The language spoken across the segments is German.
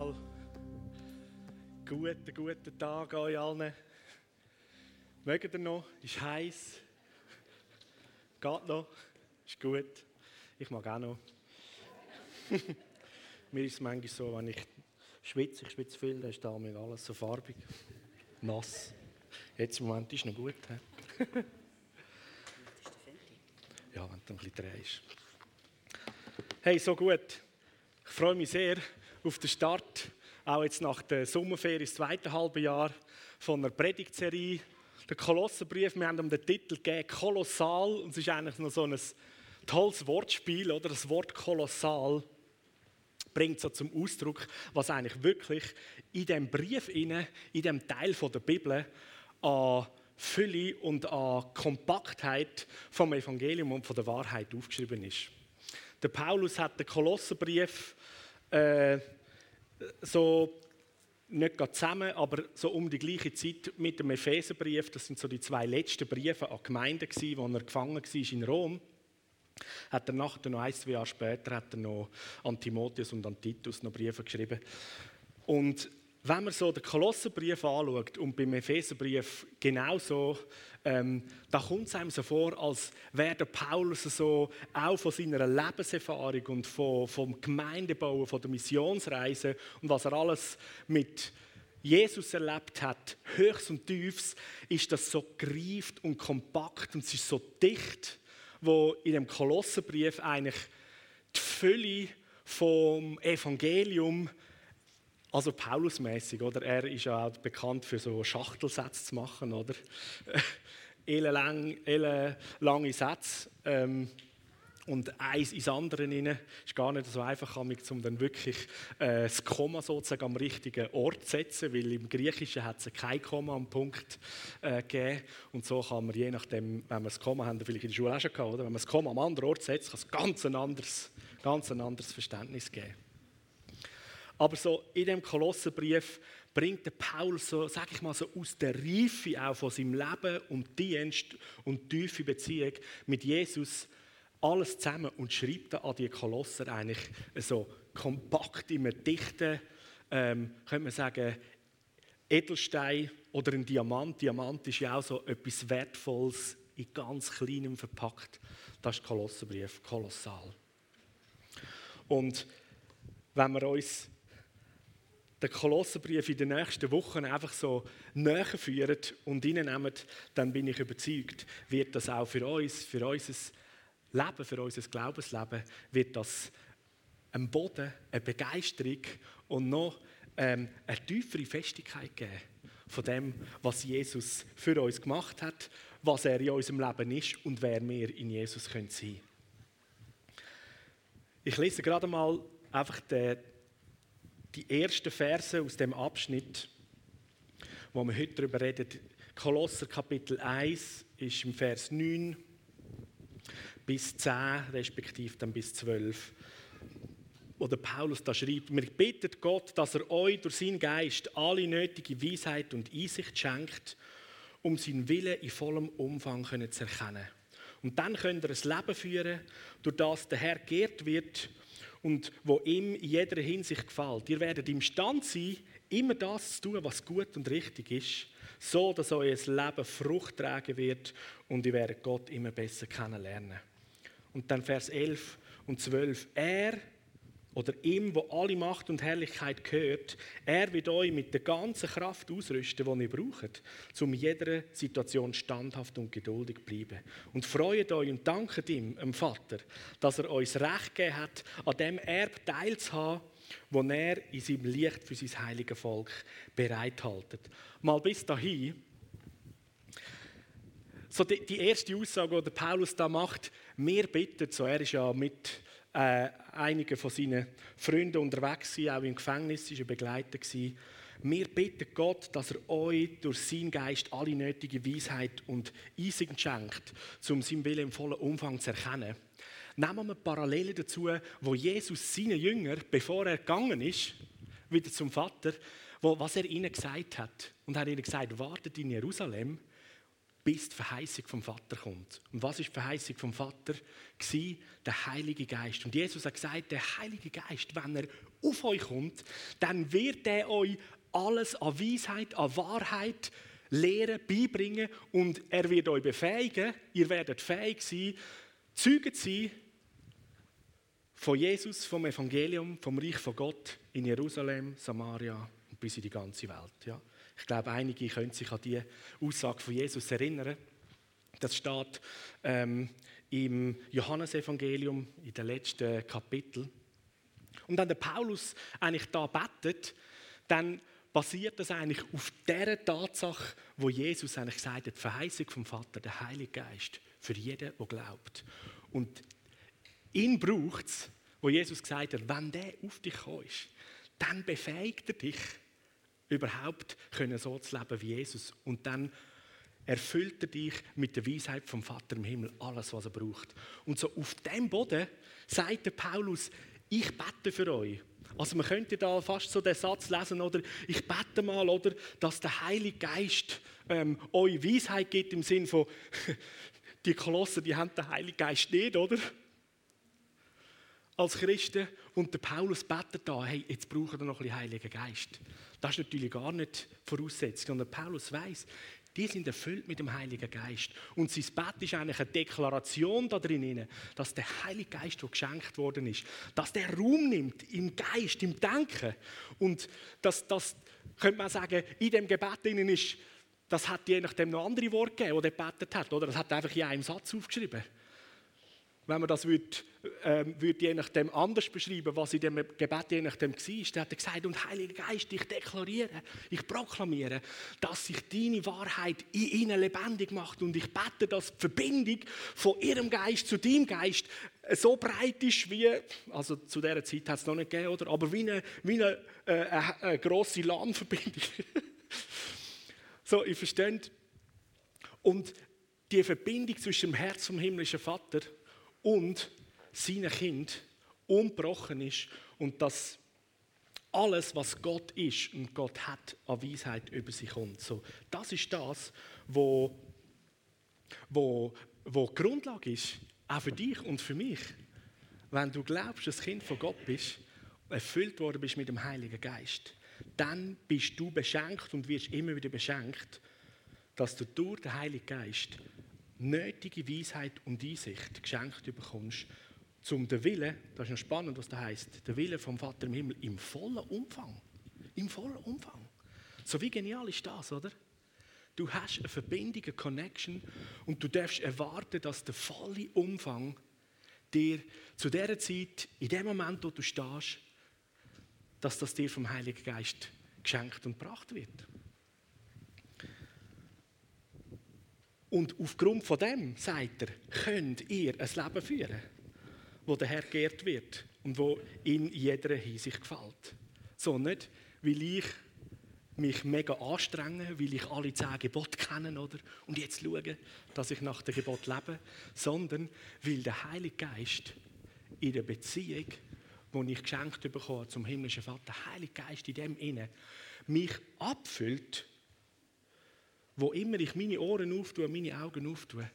Hallo. Guten, guten Tag euch allen. Mögt ihr noch? Ist heiß. Geht noch? Ist gut. Ich mag auch noch. Mir ist es manchmal so, wenn ich schwitze, ich schwitze viel, dann ist da alles so farbig. Nass. Jetzt im Moment ist es noch gut. ja, wenn du ein bisschen drehst. Hey, so gut. Ich freue mich sehr auf den Start, auch jetzt nach der Sommerferie, das zweite halbe Jahr von einer Predigtserie. Der Kolosserbrief, wir haben ihm den Titel gegeben, Kolossal, und es ist eigentlich noch so ein tolles Wortspiel, oder? Das Wort Kolossal bringt so zum Ausdruck, was eigentlich wirklich in dem Brief in dem Teil der Bibel an Fülle und an Kompaktheit vom Evangelium und von der Wahrheit aufgeschrieben ist. Der Paulus hat den Kolosserbrief äh, so nicht gerade zusammen, aber so um die gleiche Zeit mit dem Epheserbrief, das sind so die zwei letzten Briefe an Gemeinden gewesen, wo er gefangen war in Rom, hat er nachher noch ein, zwei Jahre später hat er noch an Timotheus und an Titus noch Briefe geschrieben. Und wenn man so den Kolosserbrief anschaut und beim Epheserbrief genauso, ähm, da kommt es einem so vor, als wäre der Paulus so auch von seiner Lebenserfahrung und von, vom Gemeindebauen, von der Missionsreise und was er alles mit Jesus erlebt hat, höchst und tiefs, ist das so greift und kompakt und es ist so dicht, wo in dem Kolosserbrief eigentlich die Fülle vom Evangelium also Paulusmäßig, oder? Er ist ja auch bekannt für so Schachtelsätze zu machen, oder? ellenlang, lange Sätze. Ähm, und eins ins andere rein. ist gar nicht so einfach, um dann wirklich äh, das Komma sozusagen am richtigen Ort zu setzen, weil im Griechischen hat es kein Komma am Punkt äh, gegeben. Und so kann man, je nachdem, wenn wir das Komma haben, vielleicht in der Schule auch schon gehabt, oder? wenn man das Komma am anderen Ort setzt, kann es ganz ein anderes, ganz ein anderes Verständnis geben. Aber so in dem Kolosserbrief bringt der Paulus so, sag ich mal, so aus der Reife auch von seinem Leben und Dienst und tiefe Beziehung mit Jesus alles zusammen und schreibt an die Kolosser eigentlich so kompakt in einem dichten, ähm, könnte man sagen, Edelstein oder ein Diamant. Diamant ist ja auch so etwas Wertvolles in ganz kleinem verpackt. Das ist der Kolosserbrief, kolossal. Und wenn wir uns den Kolosserbrief in den nächsten Wochen einfach so näher führen und reinnehmen, dann bin ich überzeugt, wird das auch für uns, für unser Leben, für unser Glaubensleben, wird das ein Boden, eine Begeisterung und noch ähm, eine tiefere Festigkeit geben von dem, was Jesus für uns gemacht hat, was er in unserem Leben ist und wer wir in Jesus sein können. Ich lese gerade mal einfach den die ersten Verse aus dem Abschnitt, wo wir heute darüber reden. Kolosser Kapitel 1 ist im Vers 9 bis 10, respektive dann bis 12, wo der Paulus da schreibt, wir bitten Gott, dass er euch durch seinen Geist alle nötige Weisheit und Einsicht schenkt, um seinen Willen in vollem Umfang zu erkennen. Und dann könnt ihr ein Leben führen, durch das der Herr geehrt wird und wo ihm in jeder Hinsicht gefällt. Ihr werdet imstand sein, immer das zu tun, was gut und richtig ist, so dass euer Leben Frucht tragen wird und ihr werdet Gott immer besser kennenlernen. Und dann Vers 11 und 12. Er oder ihm, wo alle Macht und Herrlichkeit gehört, er wird euch mit der ganzen Kraft ausrüsten, die ihr braucht, um jeder Situation standhaft und geduldig zu bleiben. Und freut euch und danket ihm, dem Vater, dass er uns Recht gegeben hat, an dem Erb teilzuhaben, wo er in seinem Licht für sein heiliges Volk bereithaltet. Mal bis dahin. So die, die erste Aussage, die Paulus da macht, mir bittet, so er ist ja mit äh, einige von seinen Freunden unterwegs waren, auch im Gefängnis war er begleitet. Gewesen. Wir bitten Gott, dass er euch durch seinen Geist alle nötige Weisheit und Einsicht schenkt, um seinen Willen im vollen Umfang zu erkennen. Nehmen wir Parallelen dazu, wo Jesus seinen Jünger, bevor er gegangen ist, wieder zum Vater, wo, was er ihnen gesagt hat. Und hat ihnen gesagt, wartet in Jerusalem bis die Verheißung vom Vater kommt. Und was ist die Verheißung vom Vater? Gewesen, der Heilige Geist. Und Jesus hat gesagt, der Heilige Geist, wenn er auf euch kommt, dann wird er euch alles an Weisheit, an Wahrheit lehren, beibringen und er wird euch befähigen. Ihr werdet fähig sein, Zeugen zu sein von Jesus, vom Evangelium, vom Reich von Gott in Jerusalem, Samaria und bis in die ganze Welt. Ja. Ich glaube, einige können sich an die Aussage von Jesus erinnern. Das steht ähm, im Johannesevangelium in den letzten Kapitel. Und wenn der Paulus eigentlich da betet, dann basiert das eigentlich auf der Tatsache, wo Jesus eigentlich gesagt hat, die Verheißung vom Vater, der Heilige Geist, für jeden, der glaubt. Und ihn braucht es, wo Jesus gesagt hat, wenn der auf dich kommt, dann befähigt er dich, überhaupt können so zu leben wie Jesus. Und dann erfüllt er dich mit der Weisheit vom Vater im Himmel alles, was er braucht. Und so auf dem Boden sagt der Paulus, ich bete für euch. Also man könnte da fast so den Satz lesen, oder ich bete mal, oder, dass der Heilige Geist ähm, euch Weisheit gibt im Sinn von, die Kolosser, die haben den Heiligen Geist nicht, oder? Als Christen. Und der Paulus betet da, hey, jetzt brauchen wir noch ein bisschen Heiligen Geist. Das ist natürlich gar nicht Voraussetzung. Und der Paulus weiß, die sind erfüllt mit dem Heiligen Geist. Und sein Bett ist eigentlich eine Deklaration da drin, dass der Heilige Geist, der geschenkt worden ist, dass der Raum nimmt im Geist, im Denken. Und dass das, könnte man sagen, in dem Gebet drin ist, das hat je nachdem noch andere Worte gegeben, die er gebetet hat. Oder das hat er einfach in einem Satz aufgeschrieben wenn man das würde, ähm, würde je nachdem anders beschreiben, was in dem Gebet je nachdem war, dann hat er gesagt, und Heiliger Geist, ich deklariere, ich proklamiere, dass sich deine Wahrheit in ihnen lebendig macht und ich bete, dass die Verbindung von ihrem Geist zu deinem Geist so breit ist wie, also zu dieser Zeit hat es noch nicht gegeben, oder? aber wie eine, wie eine, äh, eine, grosse LAN-Verbindung. so, ihr versteht? Und die Verbindung zwischen dem Herz vom himmlischen Vater und seinem Kind unbrochen ist und dass alles, was Gott ist und Gott hat, an Weisheit über sich kommt. So, das ist das, wo, wo, wo die Grundlage ist, auch für dich und für mich. Wenn du glaubst, dass Kind von Gott bist, erfüllt worden bist mit dem Heiligen Geist, dann bist du beschenkt und wirst immer wieder beschenkt, dass du durch den Heiligen Geist nötige Weisheit und Einsicht geschenkt bekommst, zum den Willen, das ist noch spannend, was das heißt, der Wille vom Vater im Himmel im vollen Umfang. Im vollen Umfang. So wie genial ist das, oder? Du hast eine Verbindung, eine Connection und du darfst erwarten, dass der volle Umfang dir zu der Zeit, in dem Moment, wo du stehst, dass das dir vom Heiligen Geist geschenkt und gebracht wird. Und aufgrund von dem, sagt er, könnt ihr ein Leben führen, wo der Herr geehrt wird und wo in jeder Hinsicht gefällt. So nicht, weil ich mich mega anstrenge, weil ich alle zehn Gebote kenne oder? und jetzt schaue, dass ich nach dem Gebot lebe, sondern weil der Heilige Geist in der Beziehung, die ich geschenkt bekomme zum himmlischen Vater, der Heilige Geist in dem Inne mich abfüllt wo immer ich meine Ohren auftue, meine Augen auftue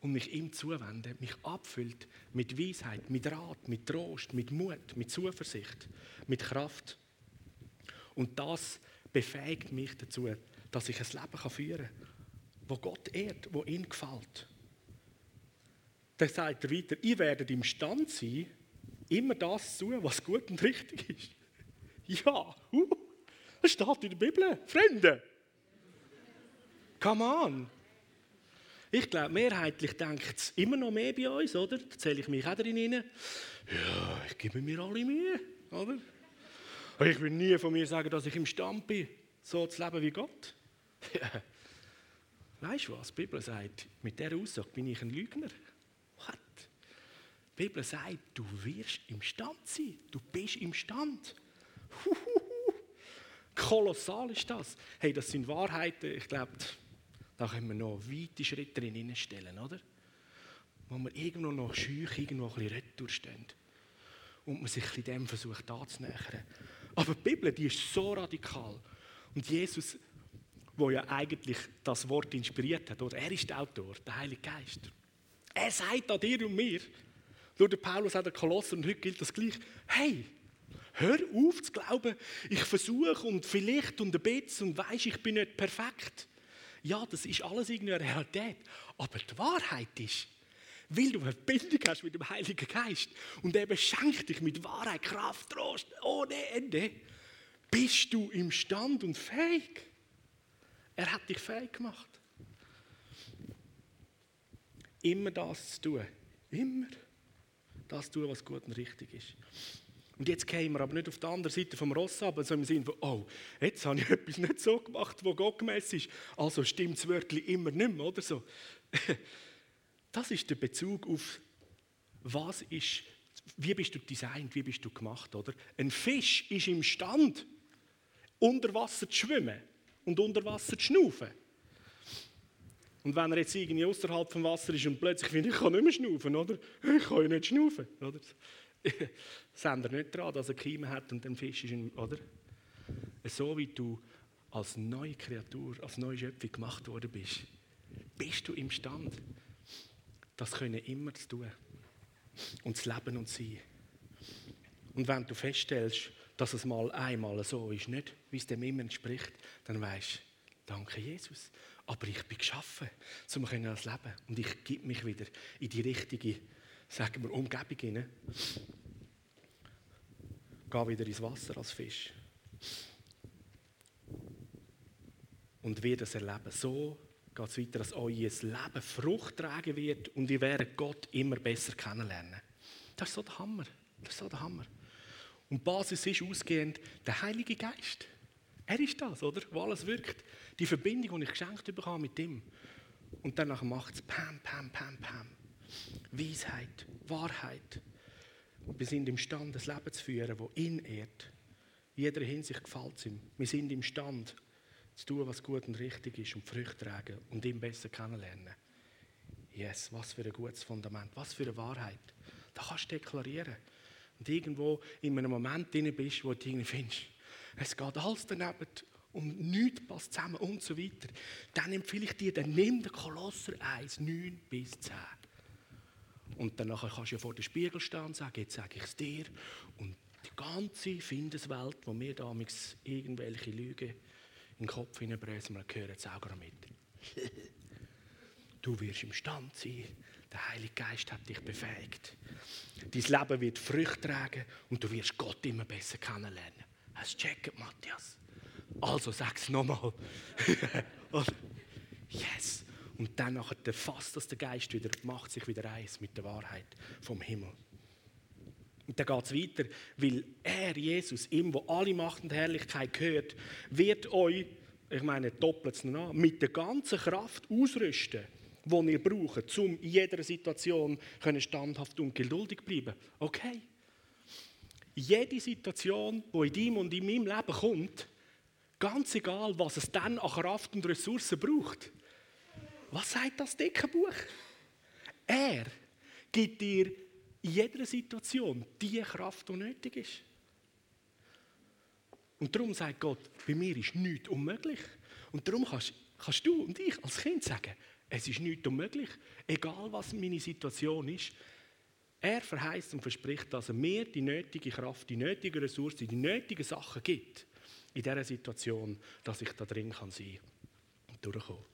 und mich ihm zuwende, mich abfüllt mit Weisheit, mit Rat, mit Trost, mit Mut, mit Zuversicht, mit Kraft. Und das befähigt mich dazu, dass ich ein Leben führen kann, wo Gott ehrt, wo ihm gefällt. Dann sagt er weiter, ihr werdet imstande sein, immer das zu tun, was gut und richtig ist. Ja, uh, das steht in der Bibel, Freunde. Come on! Ich glaube, mehrheitlich denkt es immer noch mehr bei uns, oder? Da zähle ich mich auch drin rein. Ja, ich gebe mir alle Mühe, oder? Ich will nie von mir sagen, dass ich im Stand bin, so zu leben wie Gott. weißt du was? Die Bibel sagt, mit dieser Aussage bin ich ein Lügner. What? Die Bibel sagt, du wirst im Stand sein. Du bist im Stand. Kolossal ist das. Hey, das sind Wahrheiten, ich glaube, da können wir noch weite Schritte drin stellen, oder? Wo wir irgendwo noch schüch, irgendwo ein bisschen retour stehen. Und man sich dem versucht anzunähern. Aber die Bibel, die ist so radikal. Und Jesus wo ja eigentlich das Wort inspiriert hat. Oder er ist der Autor, der Heilige Geist. Er sagt an dir und mir, nur der Paulus hat der Kolosser und heute gilt das gleich. Hey, hör auf zu glauben, ich versuche und vielleicht und ein bisschen und weiß, ich bin nicht perfekt. Ja, das ist alles irgendwie eine Realität. Aber die Wahrheit ist, weil du eine Bindung hast mit dem Heiligen Geist und er beschenkt dich mit Wahrheit, Kraft, Trost, ohne Ende, bist du imstand und fähig. Er hat dich fähig gemacht. Immer das zu tun. Immer das tun, was gut und richtig ist. Und jetzt gehen wir aber nicht auf der anderen Seite vom Ross ab, sondern im Sinne von, oh, jetzt habe ich etwas nicht so gemacht, wo Gott gemessen ist. Also stimmt das Wörtchen immer nicht mehr, oder so. Das ist der Bezug auf, was ist, wie bist du designt, wie bist du gemacht, oder? Ein Fisch ist imstand, unter Wasser zu schwimmen und unter Wasser zu schnaufen. Und wenn er jetzt irgendwie außerhalb vom Wasser ist und plötzlich findet, ich kann nicht mehr schnaufen, oder? Ich kann ja nicht schnaufen, oder? Sind er nicht dran, dass er Kiemen hat und ein Fisch ist, in, oder? So wie du als neue Kreatur, als neue Schöpfung gemacht worden bist, bist du imstand, das können immer zu tun und zu leben und zu sein. Und wenn du feststellst, dass es mal einmal so ist, nicht wie es dem immer entspricht, dann weißt du, danke Jesus. Aber ich bin geschaffen, um das leben. Und ich gebe mich wieder in die richtige, sagen wir, Umgebung hinein. Gehe wieder ins Wasser als Fisch. Und werde es erleben. So geht es weiter, dass euer Leben Frucht tragen wird und ihr werdet Gott immer besser kennenlernen. Das ist so der Hammer. Das ist so der Hammer. Und die Basis ist ausgehend der Heilige Geist. Er ist das, oder? Wo alles wirkt. Die Verbindung, die ich geschenkt bekomme mit ihm. Und danach macht es Pam, Pam, Pam, Pam. Weisheit, Wahrheit. Wir sind imstande, ein Leben zu führen, das ihn ehrt. In jeder Hinsicht gefällt es ihm. Wir sind imstande, zu tun, was gut und richtig ist und Früchte tragen und ihn besser kennenlernen. Yes, was für ein gutes Fundament, was für eine Wahrheit. Das kannst du deklarieren. Und irgendwo in einem Moment drin bist, wo du irgendwie findest, es geht alles daneben und nichts passt zusammen und so weiter, dann empfehle ich dir, dann nimm den Kolosser 1, 9 bis 10. Und dann kannst du ja vor dem Spiegel stehen und sagen, jetzt sage ich es dir. Und die ganze Findeswelt, wo mir damals irgendwelche Lügen in den Kopf hineinbröseln, wir hören es auch mit. du wirst im Stand sein, der Heilige Geist hat dich befähigt. Dein Leben wird Früchte tragen und du wirst Gott immer besser kennenlernen. Hast du gecheckt, Matthias? Also sag es nochmal. yes. Und dann fasst das der Geist wieder, macht sich wieder eins mit der Wahrheit vom Himmel. Und dann geht es weiter, weil er, Jesus, ihm, wo alle Macht und Herrlichkeit gehört, wird euch, ich meine, doppelt es noch mit der ganzen Kraft ausrüsten die ihr braucht, um in jeder Situation standhaft und geduldig zu bleiben. Okay. Jede Situation, die in deinem und in meinem Leben kommt, ganz egal, was es dann an Kraft und Ressourcen braucht. Was sagt das dicke Buch? Er gibt dir in jeder Situation die Kraft, die nötig ist. Und darum sagt Gott, bei mir ist nichts unmöglich. Und darum kannst, kannst du und ich als Kind sagen, es ist nichts unmöglich, egal was meine Situation ist. Er verheißt und verspricht, dass er mir die nötige Kraft, die nötigen Ressourcen, die nötigen Sachen gibt, in dieser Situation, dass ich da drin kann sein und durchkommen.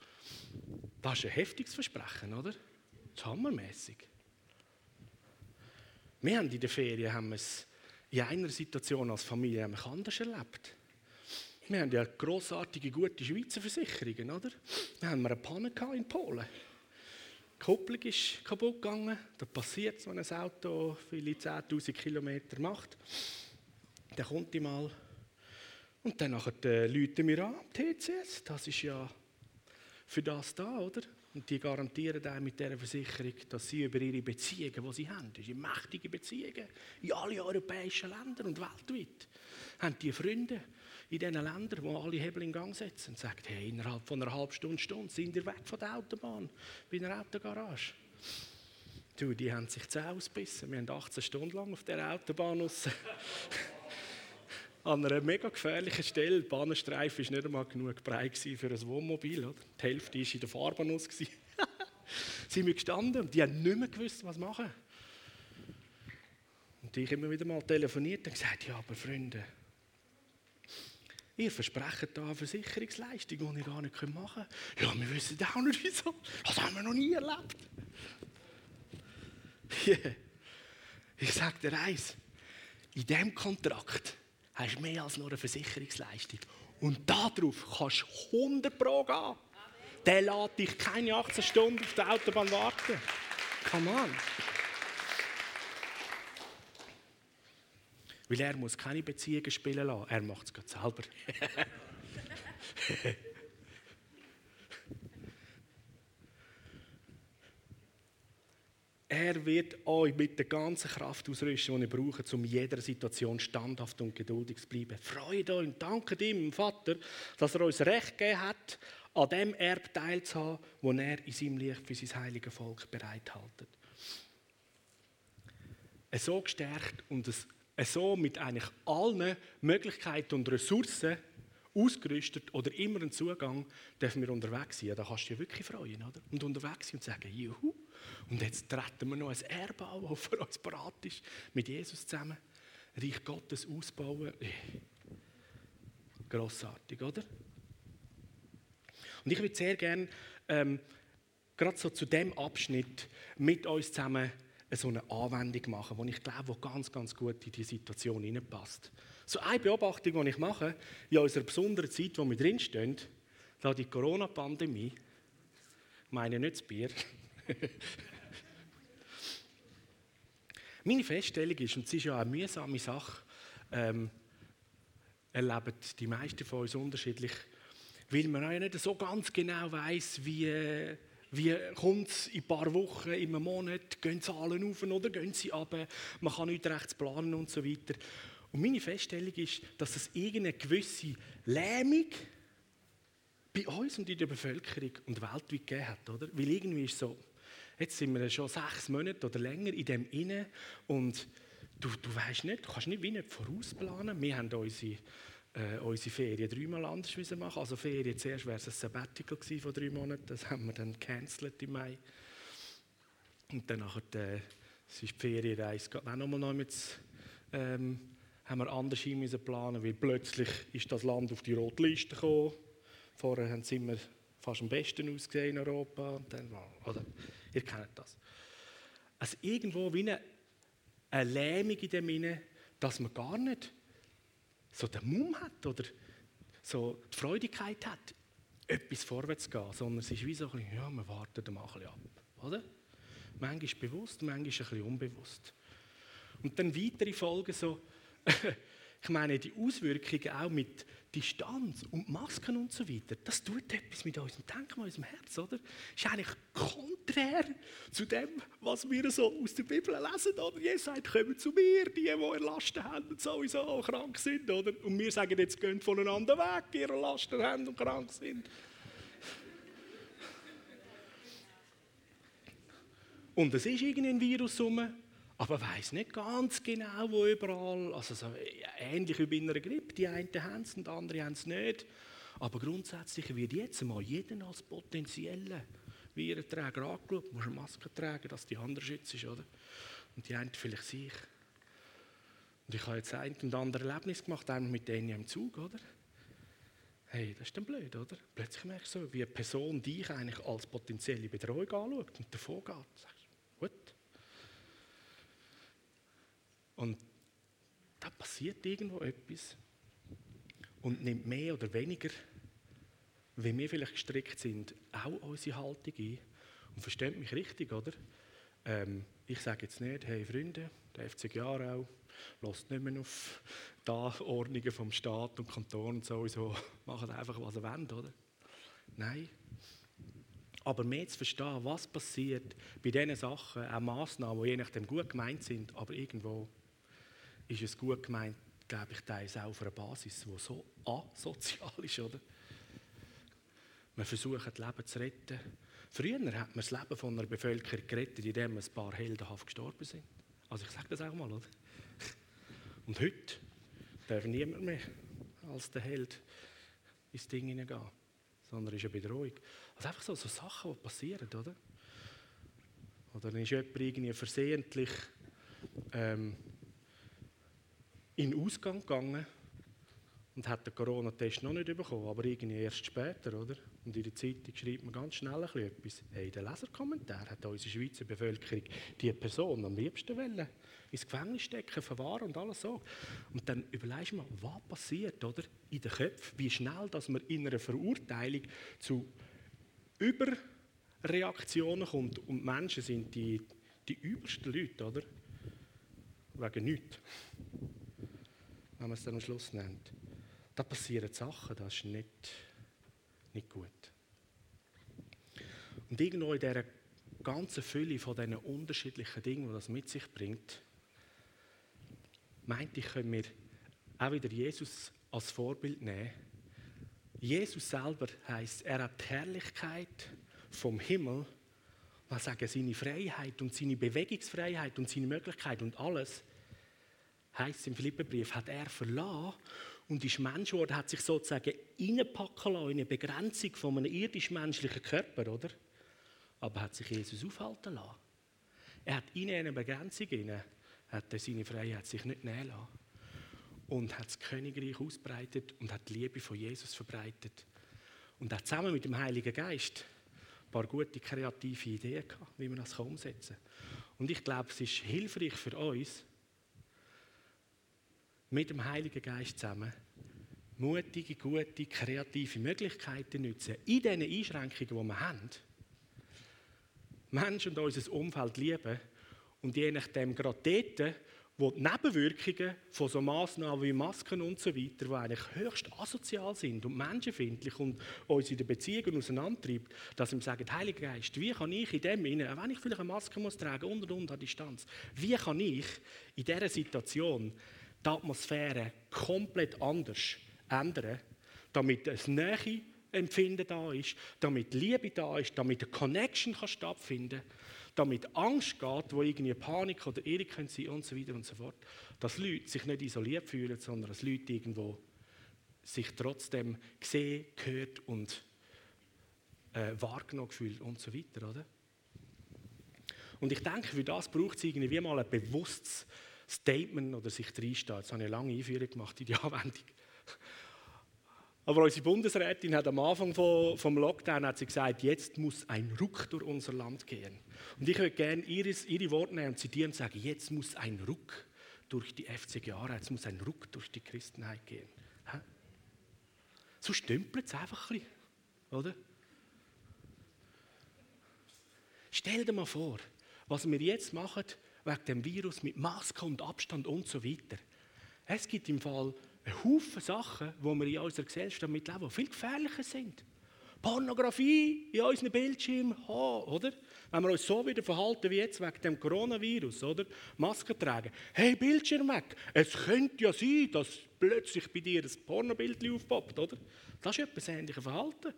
Das ist ein heftiges Versprechen, oder? Das ist hammermässig. Wir haben in der Ferien haben es in einer Situation als Familie anders erlebt. Wir haben ja grossartige, gute Schweizer Versicherungen, oder? Dann haben wir eine Panne in Polen. Die Kupplung ist kaputt gegangen. Da passiert es, wenn ein Auto viele 10.000 Kilometer macht. Dann kommt die mal. Und dann nachher äh, läuten wir an, TCS. Das ist ja für das da, oder? Und die garantieren einem mit dieser Versicherung, dass sie über ihre Beziehungen, die sie haben, das sind mächtige Beziehungen in alle europäischen Ländern und weltweit, haben die Freunde, in diesen Ländern, wo alle Hebel in Gang setzen und sagt, hey, innerhalb von einer halben Stunde, Stunde sind ihr weg von der Autobahn, bei einer Autogarage. Du, die haben sich zu ausbissen. Wir haben 18 Stunden lang auf der Autobahn raus. An einer mega gefährlichen Stelle. Der Bahnstreifen war nicht einmal genug breit für ein Wohnmobil. Oder? Die Hälfte war in der Fahrbahn aus. sind wir gestanden und die haben nicht mehr gewusst, was machen. Und ich immer wieder mal telefoniert und gesagt, ja, aber Freunde, ihr versprecht da eine Versicherungsleistung, die ihr gar nicht machen könnt. Ja, wir wissen auch nicht wieso. Das haben wir noch nie erlebt. Yeah. Ich sage dir eins, in diesem Kontrakt hast mehr als nur eine Versicherungsleistung. Und darauf kannst du 100 Pro gehen. Der lässt dich keine 18 Stunden auf der Autobahn warten. Come on. Weil er muss keine Beziehungen spielen lassen. Er macht es gerade selber. Er wird euch mit der ganzen Kraft ausrüsten, die ihr braucht, um jeder Situation standhaft und geduldig zu bleiben. Freut euch und dankt ihm, Vater, dass er uns Recht gegeben hat, an dem Erb teilzuhaben, wo er in seinem Licht für sein heiliges Volk bereithält. So gestärkt und so mit eigentlich allen Möglichkeiten und Ressourcen ausgerüstet oder immer einen Zugang, dürfen wir unterwegs sein. Da kannst du dich wirklich freuen. Oder? Und unterwegs sein und sagen, juhu, und jetzt treten wir noch ein Erbe an, das für uns bereit ist, mit Jesus zusammen. Reich Gottes ausbauen. Grossartig, oder? Und ich würde sehr gerne ähm, gerade so zu dem Abschnitt mit uns zusammen so eine Anwendung machen, die ich glaube, die ganz, ganz gut in die Situation hineinpasst. So eine Beobachtung, die ich mache, in unserer besonderen Zeit, wo wir drinstehen, da die Corona-Pandemie, ich meine nicht das Bier, Meine Feststellung ist, und es ist ja eine mühsame Sache, ähm, erleben die meisten von uns unterschiedlich, weil man auch nicht so ganz genau weiß, wie, wie kommt es in ein paar Wochen, in einem Monat, gehen Zahlen auf oder gehen sie ab, man kann nicht recht planen und so weiter. Und meine Feststellung ist, dass es irgendeine gewisse Lähmung bei uns und in der Bevölkerung und weltweit gegeben hat, oder? Weil irgendwie ist es so, Jetzt sind wir schon sechs Monate oder länger in dem inne und du, du weißt nicht, du kannst nicht wie nicht vorausplanen. Wir haben unsere, äh, unsere Ferien dreimal anders machen. Also Ferien zuerst wäre es ein Sabbatical von drei Monaten, das haben wir dann gecancelt im Mai. Und dann nachher, äh, die Ferienreise, geht auch nochmal noch mit, ähm, haben wir anders müssen planen, weil plötzlich ist das Land auf die rote Liste gekommen. Vorher haben sie immer fast am besten ausgesehen in Europa. Und dann, oder, ihr kennt das. Also irgendwo wie eine, eine Lähmung in dem Sinne, dass man gar nicht so den Mumm hat oder so die Freudigkeit hat, etwas vorwärts zu gehen, sondern es ist wie so ein bisschen, ja, wir warten mal ein bisschen ab, oder? Manchmal bewusst, manchmal ein bisschen unbewusst. Und dann weitere Folgen so, ich meine, die Auswirkungen auch mit Distanz und Masken und so weiter, das tut etwas mit unserem Denken, mit unserem Herz, oder? Ist eigentlich konträr zu dem, was wir so aus der Bibel lesen, oder? Jesus sagt, kommt zu mir, die, die Lasten haben und sowieso krank sind, oder? Und wir sagen jetzt, geht voneinander weg, die ihre Lasten haben und krank sind. Und es ist irgendein Virus rum, aber weiß nicht ganz genau, wo überall. Also so ähnlich wie bei einer Grippe. Die einen haben es und die anderen haben es nicht. Aber grundsätzlich wird jetzt mal jeder als potenzieller Virenträger angeschaut. Du musst eine Maske tragen, dass die andere schützt, oder? Und die einen vielleicht sich. Und ich habe jetzt ein und andere Erlebnis gemacht, einmal mit denen im Zug, oder? Hey, das ist dann blöd, oder? Plötzlich merkst du so, wie eine Person dich eigentlich als potenzielle Betreuung anschaut und davon geht. Sagst, gut, und da passiert irgendwo etwas und nimmt mehr oder weniger, wie wir vielleicht gestrickt sind, auch unsere Haltung ein. Und versteht mich richtig, oder? Ähm, ich sage jetzt nicht, hey Freunde, der FC Aarau lasst nicht mehr auf die Ordnungen vom Staat und Kanton und sowieso, macht einfach, was er will, oder? Nein. Aber mehr zu verstehen, was passiert bei diesen Sachen, auch Massnahmen, die je nachdem gut gemeint sind, aber irgendwo ist es gut gemeint, glaube ich, teils auch auf einer Basis, die so asozial ist, oder? Wir versuchen, das Leben zu retten. Früher hat man das Leben von einer Bevölkerung gerettet, indem ein paar heldenhaft gestorben sind. Also ich sage das auch mal, oder? Und heute darf niemand mehr als der Held ins Ding hineingehen, sondern ist eine Bedrohung. Also einfach so, so Sachen, die passieren, oder? Oder dann ist jemand irgendwie versehentlich ähm, in den Ausgang gegangen und hat den Corona-Test noch nicht bekommen, aber irgendwie erst später, oder? Und in der Zeitung schreibt man ganz schnell etwas. Hey, der Leserkommentar hat unsere Schweizer Bevölkerung die Person am liebsten wollen ins Gefängnis stecken, verwahren und alles so. Und dann überlegst du mal, was passiert, oder? In den Köpfen, wie schnell, dass man in einer Verurteilung zu Überreaktionen kommt. Und Menschen sind die, die übelsten Leute, oder? Wegen nichts. Wenn man es dann am Schluss nennt. Da passieren Sachen, das ist nicht, nicht gut. Und irgendwo in dieser ganzen Fülle von diesen unterschiedlichen Dingen, die das mit sich bringt, meinte ich, können wir auch wieder Jesus als Vorbild nehmen. Jesus selber heißt, er hat die Herrlichkeit vom Himmel, was sagen, seine Freiheit und seine Bewegungsfreiheit und seine Möglichkeit und alles, heißt im Philipperbrief, hat er verlassen und ist Mensch geworden, hat sich sozusagen reinpacken lassen in eine Begrenzung von einem irdisch-menschlichen Körper, oder? Aber hat sich Jesus aufhalten lassen. Er hat in eine Begrenzung hinein, hat er seine Freiheit sich nicht nehmen lassen. Und hat das Königreich ausbreitet und hat die Liebe von Jesus verbreitet. Und hat zusammen mit dem Heiligen Geist ein paar gute kreative Ideen gehabt, wie man das umsetzen kann. Und ich glaube, es ist hilfreich für uns, mit dem Heiligen Geist zusammen mutige, gute, kreative Möglichkeiten nutzen, in diesen Einschränkungen, die wir haben, Menschen und unser Umfeld lieben und je nachdem gerade dort, wo die Nebenwirkungen von so Massnahmen wie Masken und so weiter, die eigentlich höchst asozial sind und menschenfindlich und uns in den Beziehungen auseinandertreibt, dass wir sagen, Heiliger Geist, wie kann ich in dem hinein, wenn ich vielleicht eine Maske muss tragen und und und an Distanz, wie kann ich in dieser Situation die Atmosphäre komplett anders ändern, damit es Nähe Empfinden da ist, damit Liebe da ist, damit eine Connection kann stattfinden damit Angst geht, wo irgendwie Panik oder Irre können sein und so weiter und so fort, dass Leute sich nicht isoliert fühlen, sondern dass Leute irgendwo sich trotzdem gesehen, gehört und äh, wahrgenommen fühlen und so weiter, oder? Und ich denke, für das braucht es irgendwie mal ein bewusstes Statement oder sich reinstehen. Jetzt habe ich eine lange Einführung gemacht in die Anwendung. Aber unsere Bundesrätin hat am Anfang vom, Lockdown hat sie gesagt, jetzt muss ein Ruck durch unser Land gehen. Und ich würde gerne ihre, ihre Worte nehmen und zitieren und sagen, jetzt muss ein Ruck durch die FCG jetzt muss ein Ruck durch die Christenheit gehen. So stümpelt es einfach ein bisschen, oder? Stell dir mal vor, was wir jetzt machen wegen dem Virus mit Maske und Abstand und so weiter. Es gibt im Fall einen Haufen Sachen, die wir in unserer Gesellschaft mitleben, die viel gefährlicher sind. Pornografie in unseren Bildschirmen oder? Wenn wir uns so wieder verhalten wie jetzt wegen dem Coronavirus, oder? Masken tragen. Hey, Bildschirm weg. Es könnte ja sein, dass plötzlich bei dir ein Pornobild aufpoppt, oder? Das ist etwas ähnliches Verhalten.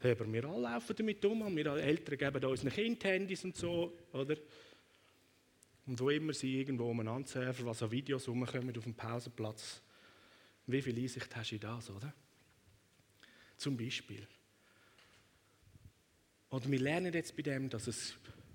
Aber wir alle laufen damit um, wir Eltern geben unseren Kindern Handys und so, oder? Und wo immer sie irgendwo umeinander surfen, was an Videos rumkommen auf dem Pausenplatz. Wie viel Einsicht hast du in das, oder? Zum Beispiel. Oder wir lernen jetzt bei dem, dass es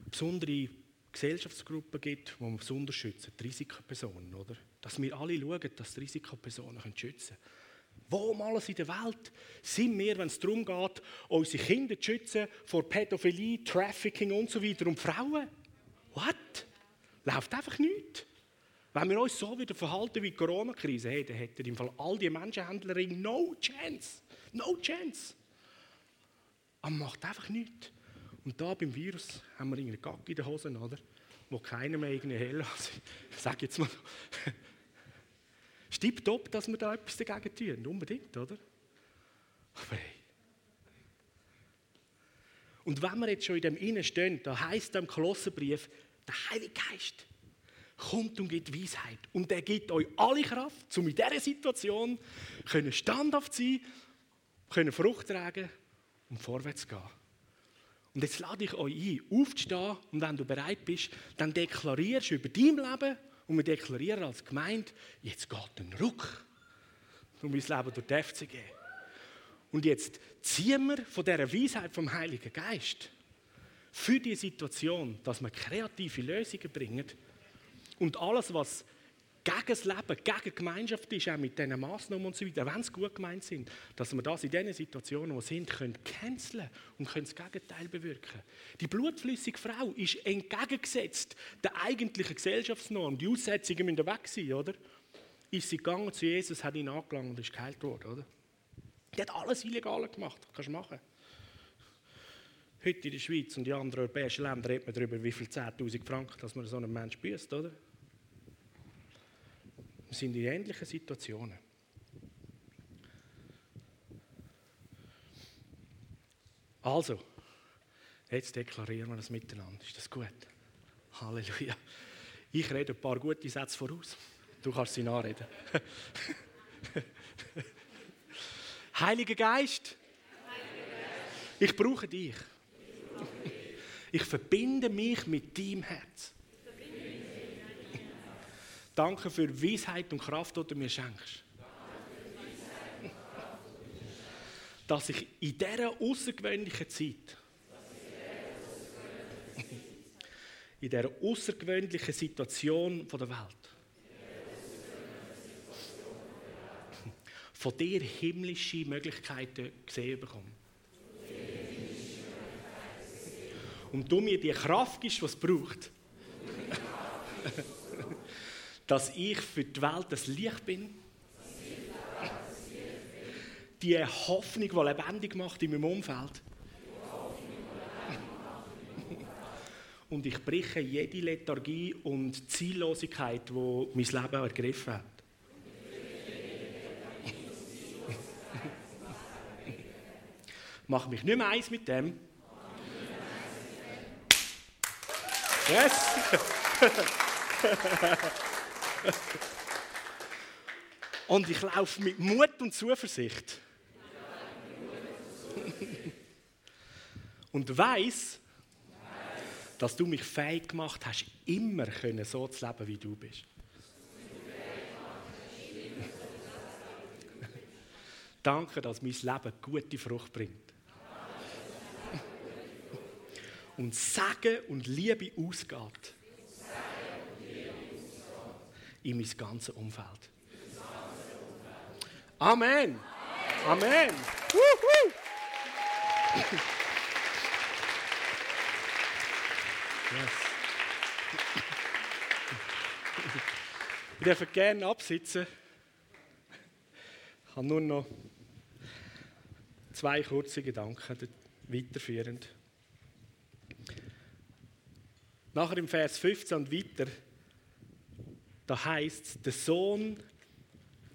besondere Gesellschaftsgruppen gibt, die wir besonders schützen, die Risikopersonen, oder? Dass wir alle schauen, dass die Risikopersonen schützen können. Wo um alles in der Welt sind wir, wenn es darum geht, unsere Kinder zu schützen vor Pädophilie, Trafficking und so weiter und Frauen? What? Läuft einfach nichts. Wenn wir uns so wieder verhalten wie die Corona-Krise, hey, dann hätten im Fall all die Menschenhändlerinnen no chance. No chance. Aber macht einfach nichts. Und da beim Virus haben wir irgendeinen Gack in den Hosen, oder? Wo keiner mehr irgendwie hell also, Ich jetzt mal. Stimmt top, dass wir da etwas dagegen tun. Unbedingt, oder? Aber hey. Und wenn wir jetzt schon in dem Innen stehen, da heißt im Kolossenbrief, der Heilige Geist kommt und gibt Weisheit. Und er gibt euch alle Kraft, um in dieser Situation standhaft sein, können Frucht tragen und vorwärts gehen. Und jetzt lade ich euch ein, aufzustehen und wenn du bereit bist, dann deklarierst du über dein Leben Und wir deklarieren als Gemeinde, jetzt geht ein Ruck um mein Leben durch die FCG. Und jetzt ziehen wir von dieser Weisheit vom Heiligen Geist für die Situation, dass wir kreative Lösungen bringen und alles, was gegen das Leben, gegen die Gemeinschaft ist, auch mit diesen Massnahmen und so weiter, wenn sie gut gemeint sind, dass wir das in diesen Situationen, wir sind, können canceln und können das Gegenteil bewirken. Die blutflüssige Frau ist entgegengesetzt der eigentlichen Gesellschaftsnorm. Die Aussetzungen müssen weg sein, oder? Ist sie gegangen zu Jesus, hat ihn angelangt und ist geheilt worden, oder? Die hat alles illegal gemacht, kannst du machen. Heute in der Schweiz und in anderen europäischen Ländern redet man darüber, wie viel 10'000 Franken dass man so einen Menschen büßt, oder? Wir sind in ähnlichen Situationen. Also, jetzt deklarieren wir das miteinander. Ist das gut? Halleluja. Ich rede ein paar gute Sätze voraus. Du kannst sie nachreden. Heiliger Geist, ich brauche dich. Ich verbinde mich mit deinem Herz. Danke für Weisheit und Kraft, die du mir schenkst. Dass ich in dieser außergewöhnlichen Zeit, in dieser außergewöhnlichen Situation der Welt, von dir himmlische Möglichkeiten gesehen bekomme. Und du mir die Kraft gibst, die es braucht dass ich für die Welt das Licht bin. Die Hoffnung, die lebendig macht in meinem Umfeld. Und ich breche jede Lethargie und Ziellosigkeit, die mein Leben ergriffen hat. Mach mich nicht mehr eins mit dem. Yes! Und ich laufe mit Mut und Zuversicht. und weiß, dass du mich fähig gemacht hast, immer so zu leben, wie du bist. Danke, dass mein Leben gute Frucht bringt. Und Segen und Liebe ausgeht in mein ganzes Umfeld. Amen. Amen. Wuhu. Yes. Ich darf gerne absitzen. Ich habe nur noch zwei kurze Gedanken weiterführend. Nachher im Vers 15 und weiter da heißt der Sohn,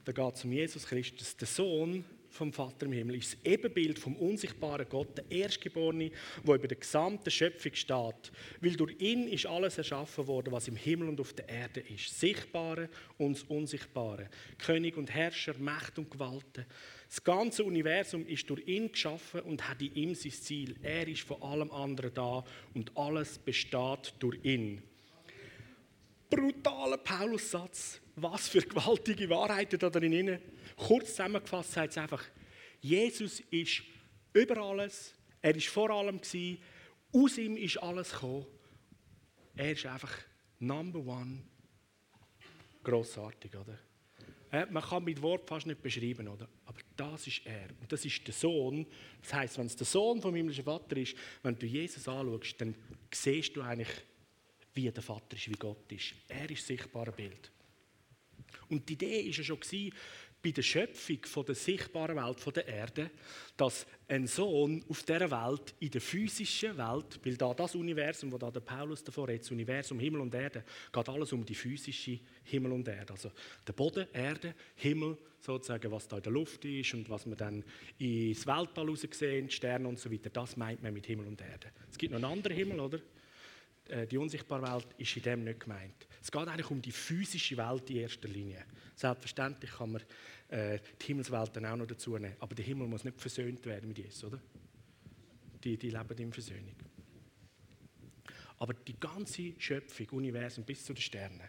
da geht es um Jesus Christus, der Sohn vom Vater im Himmel ist das Ebenbild vom unsichtbaren Gott, der Erstgeborene, wo über der gesamten Schöpfung steht. Weil durch ihn ist alles erschaffen worden, was im Himmel und auf der Erde ist. Sichtbare und das Unsichtbare. König und Herrscher, Macht und Gewalten. Das ganze Universum ist durch ihn geschaffen und hat in ihm sein Ziel. Er ist von allem anderen da und alles besteht durch ihn brutaler Paulus-Satz. Was für gewaltige Wahrheiten da drin. Kurz zusammengefasst sagt es einfach, Jesus ist über alles, er ist vor allem gewesen, aus ihm ist alles gekommen. Er ist einfach Number One. Grossartig, oder? Äh, man kann mit Wort fast nicht beschreiben, oder? Aber das ist er. Und das ist der Sohn. Das heißt, wenn es der Sohn vom himmlischen Vater ist, wenn du Jesus anschaust, dann siehst du eigentlich wie der Vater ist, wie Gott ist. Er ist das sichtbare Bild. Und die Idee war ja schon bei der Schöpfung von der sichtbaren Welt von der Erde, dass ein Sohn auf dieser Welt, in der physischen Welt, weil da das Universum, wo da der Paulus davor redet, das Universum Himmel und Erde, geht alles um die physische Himmel und Erde. Also der Boden, Erde, Himmel, sozusagen, was da in der Luft ist und was man dann ins Weltall raus sehen, Sterne und so weiter, das meint man mit Himmel und Erde. Es gibt noch einen anderen Himmel, oder? Äh, die unsichtbare Welt ist in dem nicht gemeint. Es geht eigentlich um die physische Welt in erster Linie. Selbstverständlich kann man äh, die Himmelswelt dann auch noch dazu nehmen, aber der Himmel muss nicht versöhnt werden mit Jesus, oder? Die, die leben in Versöhnung. Aber die ganze Schöpfung, Universum bis zu den Sternen,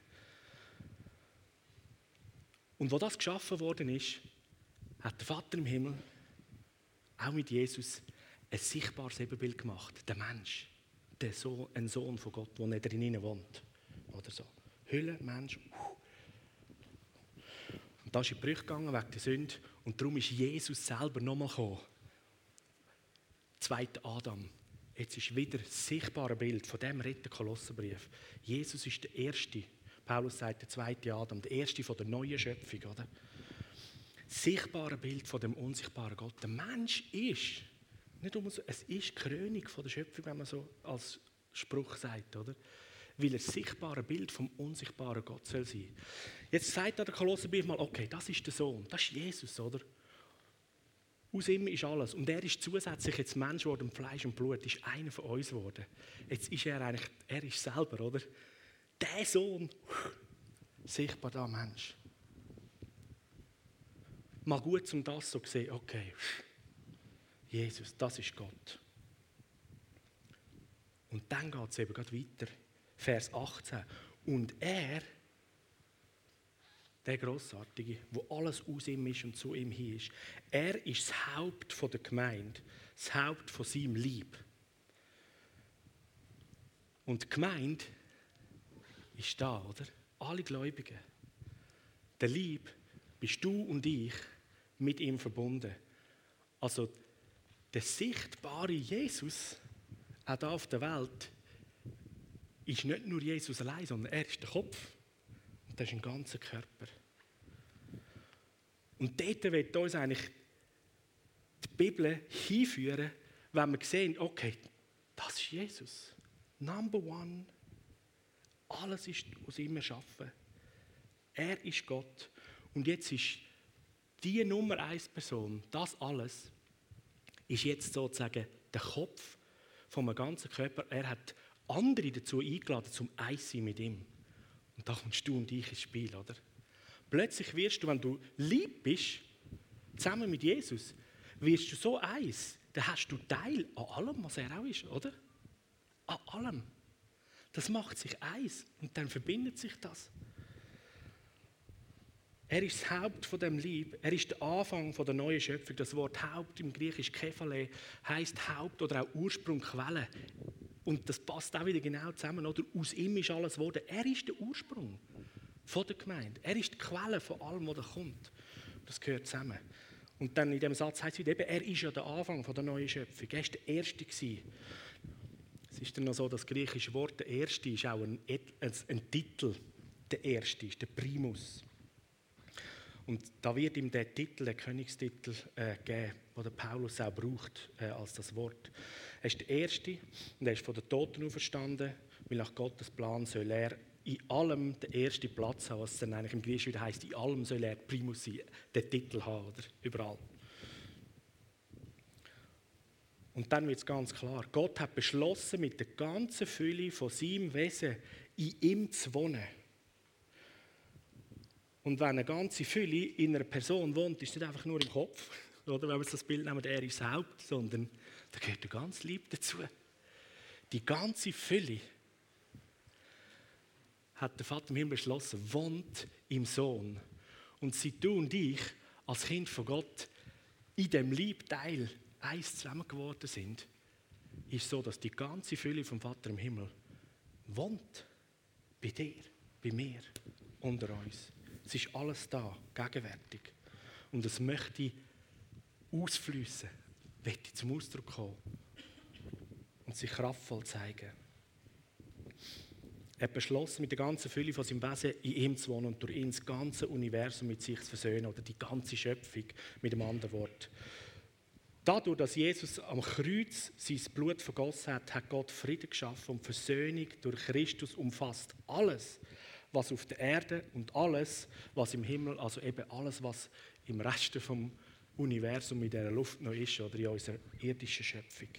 Und wo das geschaffen worden ist, hat der Vater im Himmel auch mit Jesus ein sichtbares Ebenbild gemacht. Der Mensch, der Sohn, ein Sohn von Gott, der nicht drinnen wohnt. Oder so. Hülle, Mensch. Und da ist in die Brüche gegangen wegen der Sünde. Und darum ist Jesus selber nochmal gekommen. Zweiter Adam. Jetzt ist wieder das sichtbare Bild von dem retten Kolosserbrief. Jesus ist der Erste. Paulus sagt, der zweite Adam, der Erste von der neuen Schöpfung. Oder? sichtbare Bild von dem unsichtbaren Gott. Der Mensch ist, nicht um es ist die Krönung von der Schöpfung, wenn man so als Spruch sagt, oder? Weil er sichtbare Bild vom unsichtbaren Gott soll sein. Jetzt sagt der Kolosserbrief mal, okay, das ist der Sohn, das ist Jesus, oder? Aus ihm ist alles. Und er ist zusätzlich jetzt Mensch geworden, Fleisch und Blut, ist einer von uns geworden. Jetzt ist er eigentlich, er ist selber, oder? Der Sohn, sichtbar da Mensch mal gut, um das so zu sehen, okay, Jesus, das ist Gott. Und dann geht es eben gerade weiter. Vers 18. Und er, der Grossartige, wo alles aus ihm ist und zu ihm hin ist, er ist das Haupt der Gemeinde, das Haupt von seinem Lieb. Und die Gemeinde ist da, oder? Alle Gläubigen. Der Lieb bist du und ich mit ihm verbunden. Also der sichtbare Jesus, auch hier auf der Welt, ist nicht nur Jesus allein, sondern er ist der Kopf. Und das ist ein ganzer Körper. Und dort wird uns eigentlich die Bibel hinführen, wenn wir sehen, okay, das ist Jesus. Number one. Alles ist aus ihm erschaffen. Er ist Gott. Und jetzt ist die Nummer eins Person, das alles, ist jetzt sozusagen der Kopf einem ganzen Körper. Er hat andere dazu eingeladen, zum Eis sein mit ihm. Und da kommst du und ich ins Spiel, oder? Plötzlich wirst du, wenn du lieb bist, zusammen mit Jesus, wirst du so eins, dann hast du Teil an allem, was er auch ist, oder? An allem. Das macht sich eins und dann verbindet sich das. Er ist das Haupt von dem Lieb. Er ist der Anfang von der neuen Schöpfung. Das Wort Haupt im Griechisch Kephale heißt Haupt oder auch Ursprung, Quelle. Und das passt auch wieder genau zusammen. Oder? Aus ihm ist alles geworden. Er ist der Ursprung von der Gemeinde. Er ist die Quelle von allem, was da kommt. Das gehört zusammen. Und dann in dem Satz heißt es wieder, er ist ja der Anfang von der neuen Schöpfung. Er war der Erste. Gewesen. Es ist dann noch so, das griechische Wort, der Erste, ist auch ein, ein, ein Titel. Der Erste ist der Primus. Und da wird ihm der Titel, der Königstitel äh, geben, den Paulus auch braucht äh, als das Wort. Er ist der Erste und er ist von den Toten auferstanden, weil nach Gottes Plan soll er in allem den ersten Platz haben, was dann eigentlich im Griechischen wieder heisst, in allem soll er Primus sein, den Titel haben, oder? Überall. Und dann wird es ganz klar, Gott hat beschlossen, mit der ganzen Fülle von seinem Wesen in ihm zu wohnen. Und wenn eine ganze Fülle in einer Person wohnt, ist nicht einfach nur im Kopf, oder wenn wir das Bild nehmen, er ist das Haupt, sondern da gehört der ganze Lieb dazu. Die ganze Fülle hat der Vater im Himmel beschlossen, wohnt im Sohn. Und seit du und ich als Kind von Gott in dem Liebteil eins zusammen geworden sind, ist so, dass die ganze Fülle vom Vater im Himmel wohnt. Bei dir, bei mir, unter uns. Es ist alles da, gegenwärtig. Und es möchte ausfließen, möchte zum Ausdruck kommen und sich kraftvoll zeigen. Er beschloss mit der ganzen Fülle von seinem Wesen in ihm zu wohnen und durch ihn das ganze Universum mit sich zu versöhnen oder die ganze Schöpfung mit einem anderen Wort. Dadurch, dass Jesus am Kreuz sein Blut vergossen hat, hat Gott Frieden geschaffen und Versöhnung durch Christus umfasst alles, was auf der Erde und alles, was im Himmel, also eben alles, was im Rest vom Universum in der Luft noch ist oder in unserer irdischen Schöpfung.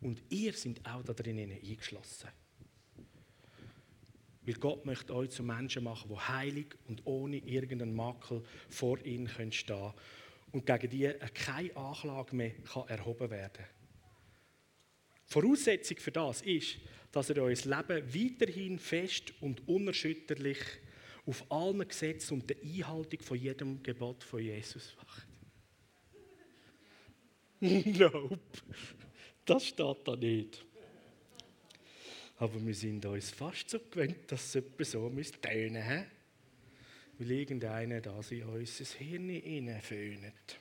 Und ihr seid auch da drinnen eingeschlossen. Weil Gott möchte euch zu Menschen machen, die heilig und ohne irgendeinen Makel vor ihm stehen können und gegen die keine Anklage mehr erhoben werden kann. Voraussetzung für das ist, dass ihr euer Leben weiterhin fest und unerschütterlich auf allen Gesetzen und der Einhaltung von jedem Gebot von Jesus wacht. nope, das steht da nicht. Aber wir sind uns fast so gewöhnt, dass es etwa so tönen müsste. Weil irgendeiner da in unser Hirn hineinföhnt.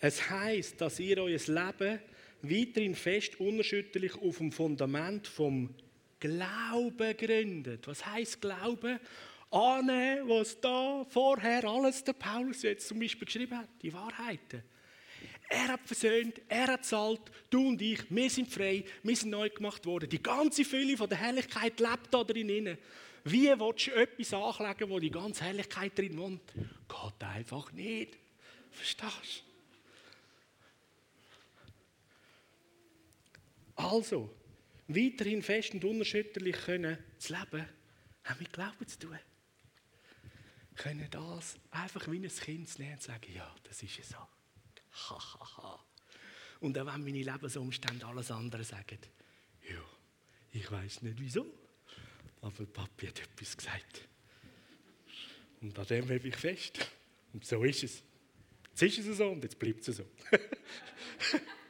Es heißt, dass ihr euer Leben weiterhin fest unerschütterlich auf dem Fundament vom Glauben gründet. Was heißt Glauben? Annehmen, was da vorher alles der Paulus jetzt zum Beispiel geschrieben hat, die Wahrheiten. Er hat versöhnt, er hat zahlt, du und ich, wir sind frei, wir sind neu gemacht worden. Die ganze Fülle von der Herrlichkeit lebt da drin. Wie willst du etwas anlegen, wo die ganze Herrlichkeit drin wohnt? Geht einfach nicht. Verstehst du? Also, weiterhin fest und unerschütterlich können zu leben, haben mit Glauben zu tun. Können das einfach wie ein Kind nehmen und sagen, ja, das ist es so. Ha, ha, ha. Und auch wenn meine Lebensumstände alles andere sagen, ja, ich weiß nicht wieso, aber Papi hat etwas gesagt. Und an dem hebe ich fest. Und so ist es. Jetzt ist es so und jetzt bleibt es so.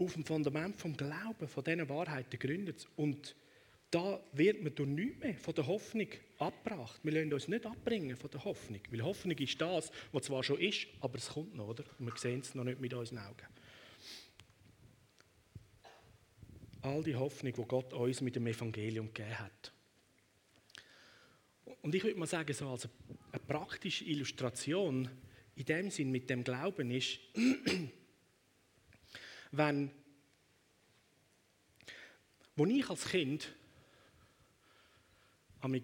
Auf dem Fundament vom Glauben, von diesen Wahrheiten gründet Und da wird man durch nichts mehr von der Hoffnung abgebracht. Wir lassen uns nicht abbringen von der Hoffnung. Weil Hoffnung ist das, was zwar schon ist, aber es kommt noch, oder? wir sehen es noch nicht mit unseren Augen. All die Hoffnung, die Gott uns mit dem Evangelium gegeben hat. Und ich würde mal sagen, so als eine praktische Illustration in dem Sinn mit dem Glauben ist, wenn, wo ich als Kind als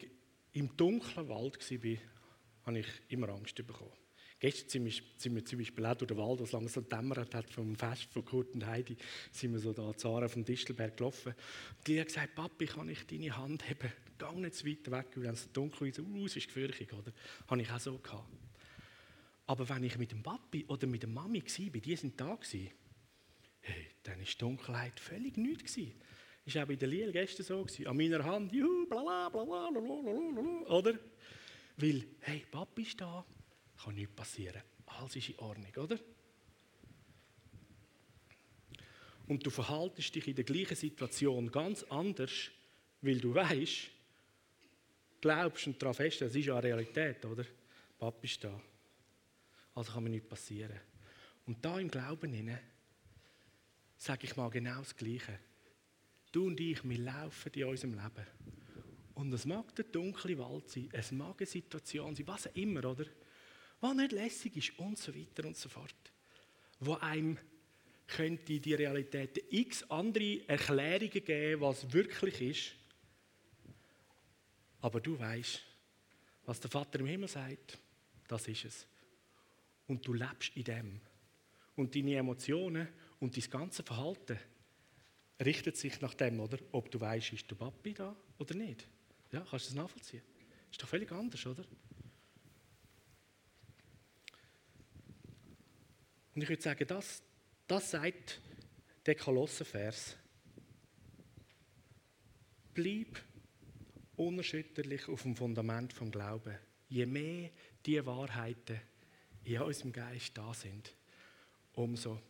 im dunklen Wald war, habe ich immer Angst bekommen. Gestern sind wir, zum Beispiel auch durch den Wald, was langsam dämmert hat, vom Fest von Kurt und Heidi, sind wir so da Zara vom Distelberg gelaufen. Und die hat gesagt, Papi, kann ich deine Hand haben? Geh nicht zu weit weg, weil es so dunkel ist, uh, es ist gefährlich, oder? Habe ich auch so gehabt. Aber wenn ich mit dem Papi oder mit der Mami war, die sind da gewesen, hey, dann war Dunkelheit völlig nichts. Das war auch bei der Liel gestern so. Gewesen. An meiner Hand, juhu, bla bla bla bla bla bla oder? Weil, hey, Papi ist da, kann nichts passieren. Alles ist in Ordnung, oder? Und du verhaltest dich in der gleichen Situation ganz anders, weil du weißt, glaubst und daran fest, das ist ja eine Realität, oder? Papi ist da. Also kann mir nichts passieren. Und da im Glauben hinein sage ich mal genau das Gleiche. Du und ich, wir laufen in unserem Leben. Und es mag der dunkle Wald sein, es mag eine Situation sein, was auch immer, oder? Was nicht lässig ist und so weiter und so fort. Wo einem könnte die Realität x andere Erklärungen geben, was wirklich ist. Aber du weißt, was der Vater im Himmel sagt, das ist es. Und du lebst in dem. Und deine Emotionen und dein ganze Verhalten richtet sich nach dem, oder? Ob du weißt, ist der Papi da oder nicht. Ja, kannst du das nachvollziehen? Ist doch völlig anders, oder? Und ich würde sagen, das, das sagt der Kolossenvers. Bleib unerschütterlich auf dem Fundament vom Glauben. Je mehr die Wahrheiten in unserem Geist da sind, umso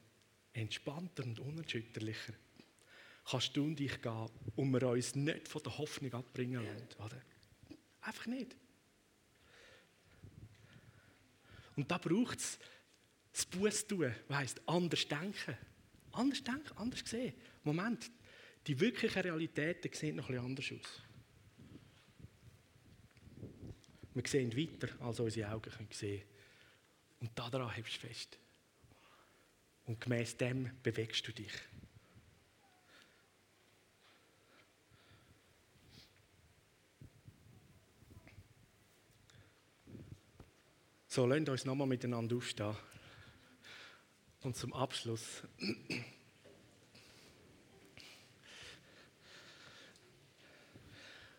entspannter und unerschütterlicher kannst du und ich gehen und wir uns nicht von der Hoffnung abbringen lassen. Oder? Einfach nicht. Und da braucht es das Buß tun, das heisst anders denken. Anders denken, anders sehen. Moment, die wirklichen Realitäten sehen noch etwas anders aus. Wir sehen weiter, als unsere Augen können sehen Und daran hebst du fest. Und gemäß dem bewegst du dich. So, lasst uns nochmal miteinander aufstehen. Und zum Abschluss.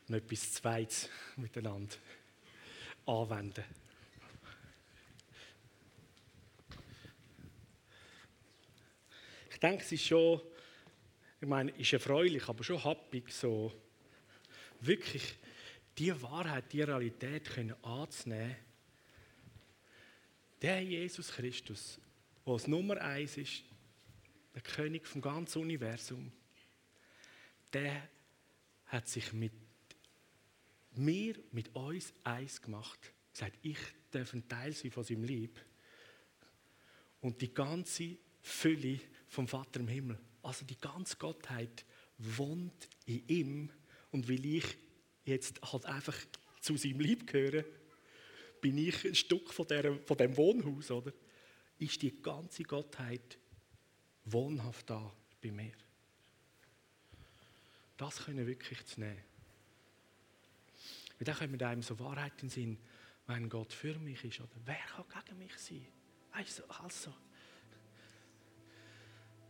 noch etwas Zweites miteinander anwenden. Ich denke, es ist schon, ich meine, ist erfreulich, aber schon happig, so wirklich die Wahrheit, die Realität können anzunehmen. Der Jesus Christus, der das Nummer eins ist, der König vom ganzen Universum, der hat sich mit mir, mit uns eins gemacht. Sagt, ich darf ein Teil sein von seinem Lieb. Und die ganze Fülle vom Vater im Himmel, also die ganze Gottheit, wohnt in ihm. Und weil ich jetzt halt einfach zu seinem Lieb gehöre, bin ich ein Stück von, der, von dem Wohnhaus, oder? Ist die ganze Gottheit wohnhaft da bei mir? Das können wir wirklich zu nehmen. Und dann kommen mit einem so Wahrheit in den Sinn, wenn Gott für mich ist, oder wer kann gegen mich sein? Du, also.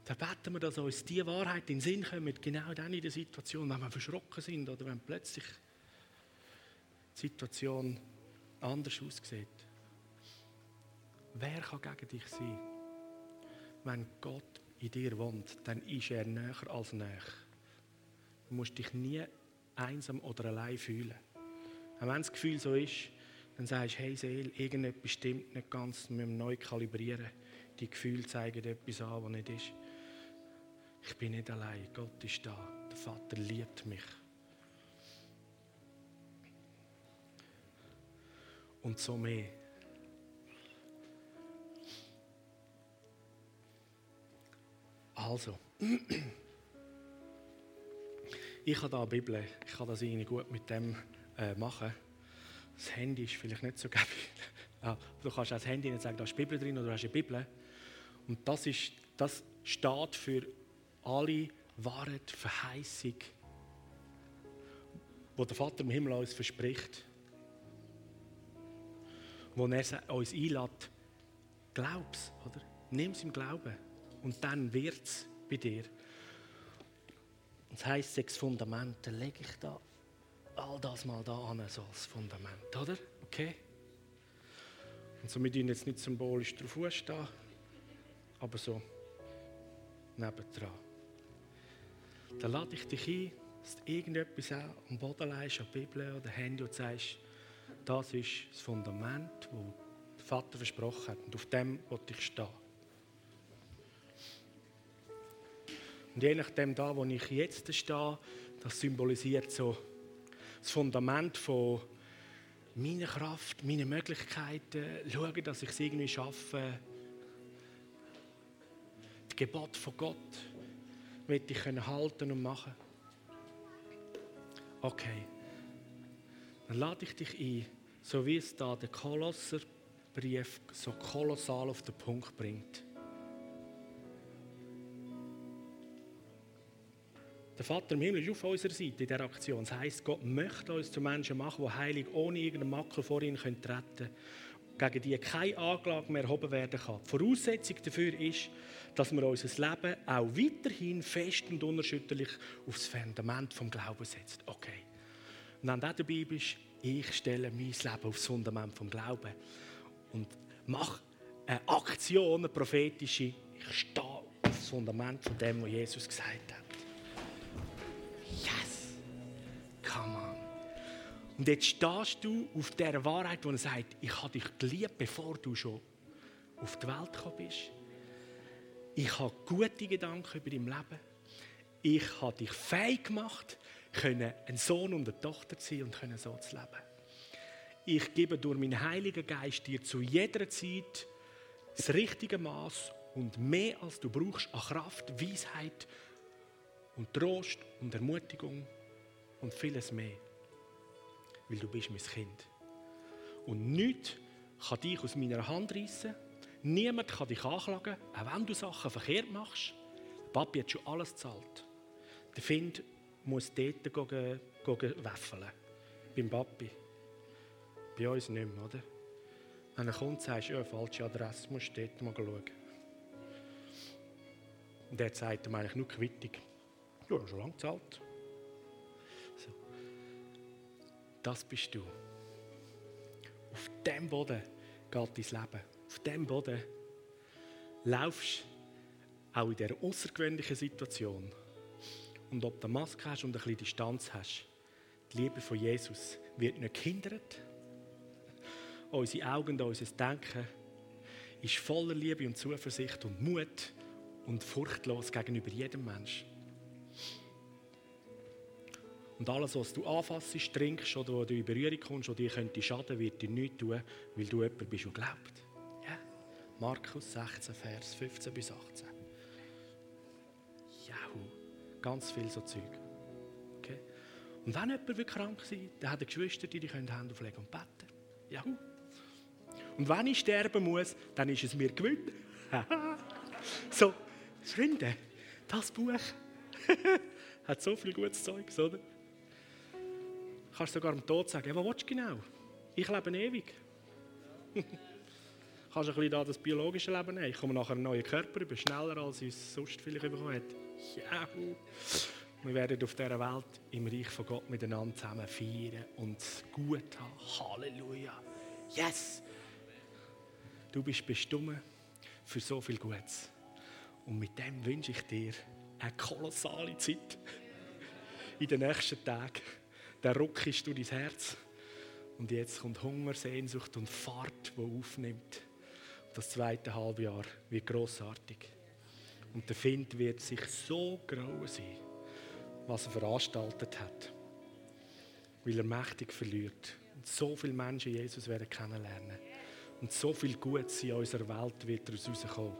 Da beten wir, dass uns die Wahrheit in den Sinn kommt, genau dann in der Situation, wenn wir verschrocken sind oder wenn plötzlich die Situation anders aussieht. Wer kann gegen dich sein? Wenn Gott in dir wohnt, dann ist er näher als näher. Du musst dich nie einsam oder allein fühlen. Und wenn das Gefühl so ist, dann sagst du, hey Seele, irgendetwas stimmt nicht ganz, wir müssen neu kalibrieren. Die Gefühle zeigen etwas an, was nicht ist. Ich bin nicht allein, Gott ist da, der Vater liebt mich. Und so mehr. Also, ich habe da eine Bibel, ich kann das irgendwie gut mit dem äh, machen. Das Handy ist vielleicht nicht so geil. ja, du kannst auch das Handy nicht sagen, da ist die Bibel drin oder du hast eine Bibel. Und das, ist, das steht für alle wahren Verheißung, wo der Vater im Himmel uns verspricht, wo er uns einlädt, glaub's, oder? Nimm es im Glauben und dann wird es bei dir. Das heisst, sechs Fundamente lege ich da all das mal da an, so als Fundament, oder? Okay? Und so, wir tun jetzt nicht symbolisch drauf stehen, aber so nebendran. Dann lade ich dich ein, dass du irgendetwas am Boden legst, an die Bibel oder Handy und sagst, das ist das Fundament, das der Vater versprochen hat und auf dem wollte ich stehen. Und je nachdem, da, wo ich jetzt stehe, das symbolisiert so das Fundament von meiner Kraft, meinen Möglichkeiten, schauen, dass ich es irgendwie schaffe. Das Gebot von Gott will ich halten und machen. Okay, dann lade ich dich ein, so wie es da der Kolosserbrief so kolossal auf den Punkt bringt. Der Vater im Himmel ist auf unserer Seite in dieser Aktion. Das heisst, Gott möchte uns zu Menschen machen, die heilig ohne irgendeinen Makel vor ihn treten können, gegen die keine Anklage mehr erhoben werden kann. Die Voraussetzung dafür ist, dass wir unser Leben auch weiterhin fest und unerschütterlich aufs Fundament vom Glauben setzen. Okay. Und dann dabei bist, ich stelle mein Leben aufs Fundament vom Glauben und mache eine Aktion, eine prophetische. Ich stehe auf das Fundament von dem, was Jesus gesagt hat. Und jetzt stehst du auf der Wahrheit, er sagt, ich habe dich geliebt, bevor du schon auf die Welt gekommen bist. Ich habe gute Gedanken über dein Leben. Ich habe dich fähig gemacht, ein Sohn und eine Tochter zu sein und können so zu leben. Ich gebe durch meinen Heiligen Geist dir zu jeder Zeit das richtige Maß und mehr als du brauchst an Kraft, Weisheit und Trost und Ermutigung und vieles mehr weil du bist mein Kind. Und nichts kann dich aus meiner Hand reissen. Niemand kann dich anklagen, auch wenn du Sachen verkehrt machst. Papi hat schon alles gezahlt. Der Find muss dort gehen, gehen wäffeln. Beim Papi. Bei uns nicht mehr, oder? Wenn er kommt, sagst du, ja, falsche Adresse, musst du dort mal schauen. Und der sagt ihm eigentlich nur Quittung. Hast schon lange gezahlt. Das bist du. Auf dem Boden geht dein Leben. Auf dem Boden laufst auch in dieser außergewöhnlichen Situation. Und ob du Maske hast und ein bisschen Distanz hast, die Liebe von Jesus wird nicht gehindert. Unsere Augen unser Denken ist voller Liebe und Zuversicht und Mut und furchtlos gegenüber jedem Menschen. Und alles, was du anfassst, trinkst oder wo du in Berührung kommst, oder dir könnte schaden, wird dir nichts tun, weil du jemand bist, der glaubt. Ja? Markus 16, Vers 15 bis 18. Jahu. Ganz viel so Zeug. Okay? Und wenn jemand krank ist, dann hat er Geschwister, die die Hände auflegen und beten. Jahu. Und wenn ich sterben muss, dann ist es mir gewünscht. so, Freunde, das Buch hat so viel gutes Zeug, oder? Du kannst sogar am Tod sagen, ja, was willst du genau? Ich lebe ewig. kannst ein bisschen da das biologische Leben nehmen. Ich komme nachher einen neuen Körper über, schneller als ich es sonst vielleicht bekommen hätte. Ja. Wir werden auf dieser Welt im Reich von Gott miteinander zusammen feiern und es gut haben. Halleluja. Yes! Du bist bestimmt für so viel Gutes. Und mit dem wünsche ich dir eine kolossale Zeit in den nächsten Tagen der Ruck ist durch dein Herz. Und jetzt kommt Hunger, Sehnsucht und Fahrt, die aufnimmt. Das zweite Halbjahr wird großartig. Und der Find wird sich so grauen sein, was er veranstaltet hat. Weil er mächtig verliert. Und so viele Menschen Jesus werden kennenlernen. Und so viel Gutes in unserer Welt wird daraus rauskommen.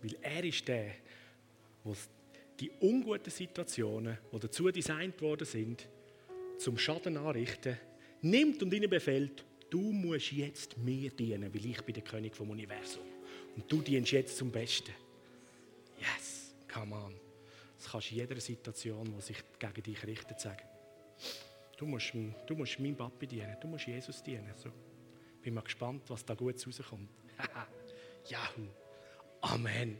Weil er ist der, der die unguten Situationen, die dazu designt worden sind, zum Schaden anrichten, nimmt und ihnen befehlt, du musst jetzt mir dienen, weil ich bin der König vom Universum. Und du dienst jetzt zum Besten. Yes, come on. Das kannst du in jeder Situation, die sich gegen dich richtet, sagen. Du musst, du musst meinem Papi dienen, du musst Jesus dienen. So. Bin mal gespannt, was da gut rauskommt. Yahoo. Amen.